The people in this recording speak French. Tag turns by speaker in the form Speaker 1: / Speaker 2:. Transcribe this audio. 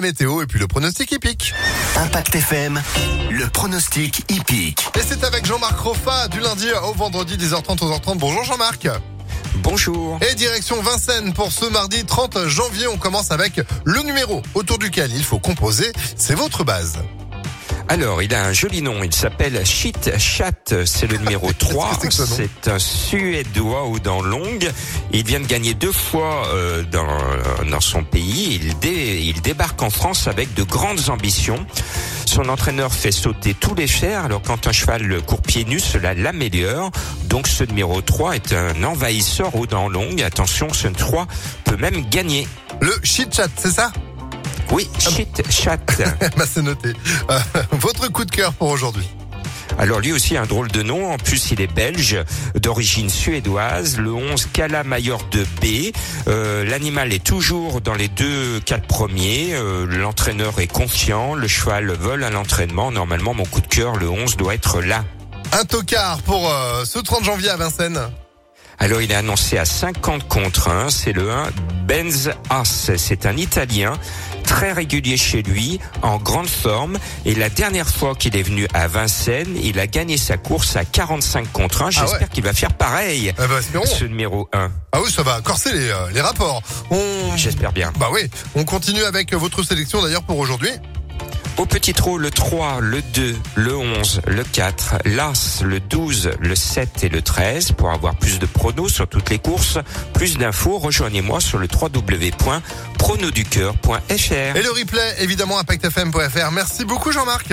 Speaker 1: Météo et puis le pronostic hippique.
Speaker 2: Impact FM, le pronostic hippique.
Speaker 1: Et c'est avec Jean-Marc Roffa du lundi au vendredi 10h30 11h30. Bonjour Jean-Marc.
Speaker 3: Bonjour.
Speaker 1: Et direction Vincennes pour ce mardi 30 janvier. On commence avec le numéro autour duquel il faut composer. C'est votre base.
Speaker 3: Alors, il a un joli nom. Il s'appelle Shit Chat. C'est le numéro 3.
Speaker 1: que c'est que ce nom
Speaker 3: C'est un Suédois aux dents longues. Il vient de gagner deux fois euh, dans, dans son pays. Il, dé- il débarque en France avec de grandes ambitions. Son entraîneur fait sauter tous les fers. Alors, quand un cheval court pieds nus, cela l'améliore. Donc, ce numéro 3 est un envahisseur aux dents longues. Attention, ce 3 peut même gagner.
Speaker 1: Le shit chat, c'est ça?
Speaker 3: Oui, Shit Chat.
Speaker 1: Bah c'est noté. Euh, votre coup de cœur pour aujourd'hui?
Speaker 3: Alors lui aussi un drôle de nom, en plus il est belge, d'origine suédoise, le 11 Kala Mayor de B. Euh, L'animal est toujours dans les deux quatre premiers, Euh, l'entraîneur est confiant, le cheval vole à l'entraînement, normalement mon coup de cœur, le 11 doit être là.
Speaker 1: Un tocard pour euh, ce 30 janvier à Vincennes.
Speaker 3: Alors il est annoncé à 50 contre 1, c'est le 1 Benz As, c'est un Italien très régulier chez lui, en grande forme, et la dernière fois qu'il est venu à Vincennes, il a gagné sa course à 45 contre 1, j'espère
Speaker 1: Ah ouais.
Speaker 3: qu'il va faire pareil.
Speaker 1: Eh ben.
Speaker 3: Ce numéro 1,
Speaker 1: Ah oui, ça va corser les, euh, les rapports. On...
Speaker 3: j'espère bien.
Speaker 1: Bah oui, on continue avec votre sélection d'ailleurs pour aujourd'hui.
Speaker 3: Au petit trot, le 3, le 2, le 11, le 4, l'As, le 12, le 7 et le 13. Pour avoir plus de pronos sur toutes les courses, plus d'infos, rejoignez-moi sur le www.pronoducœur.fr.
Speaker 1: Et le replay, évidemment, impactfm.fr. Merci beaucoup Jean-Marc.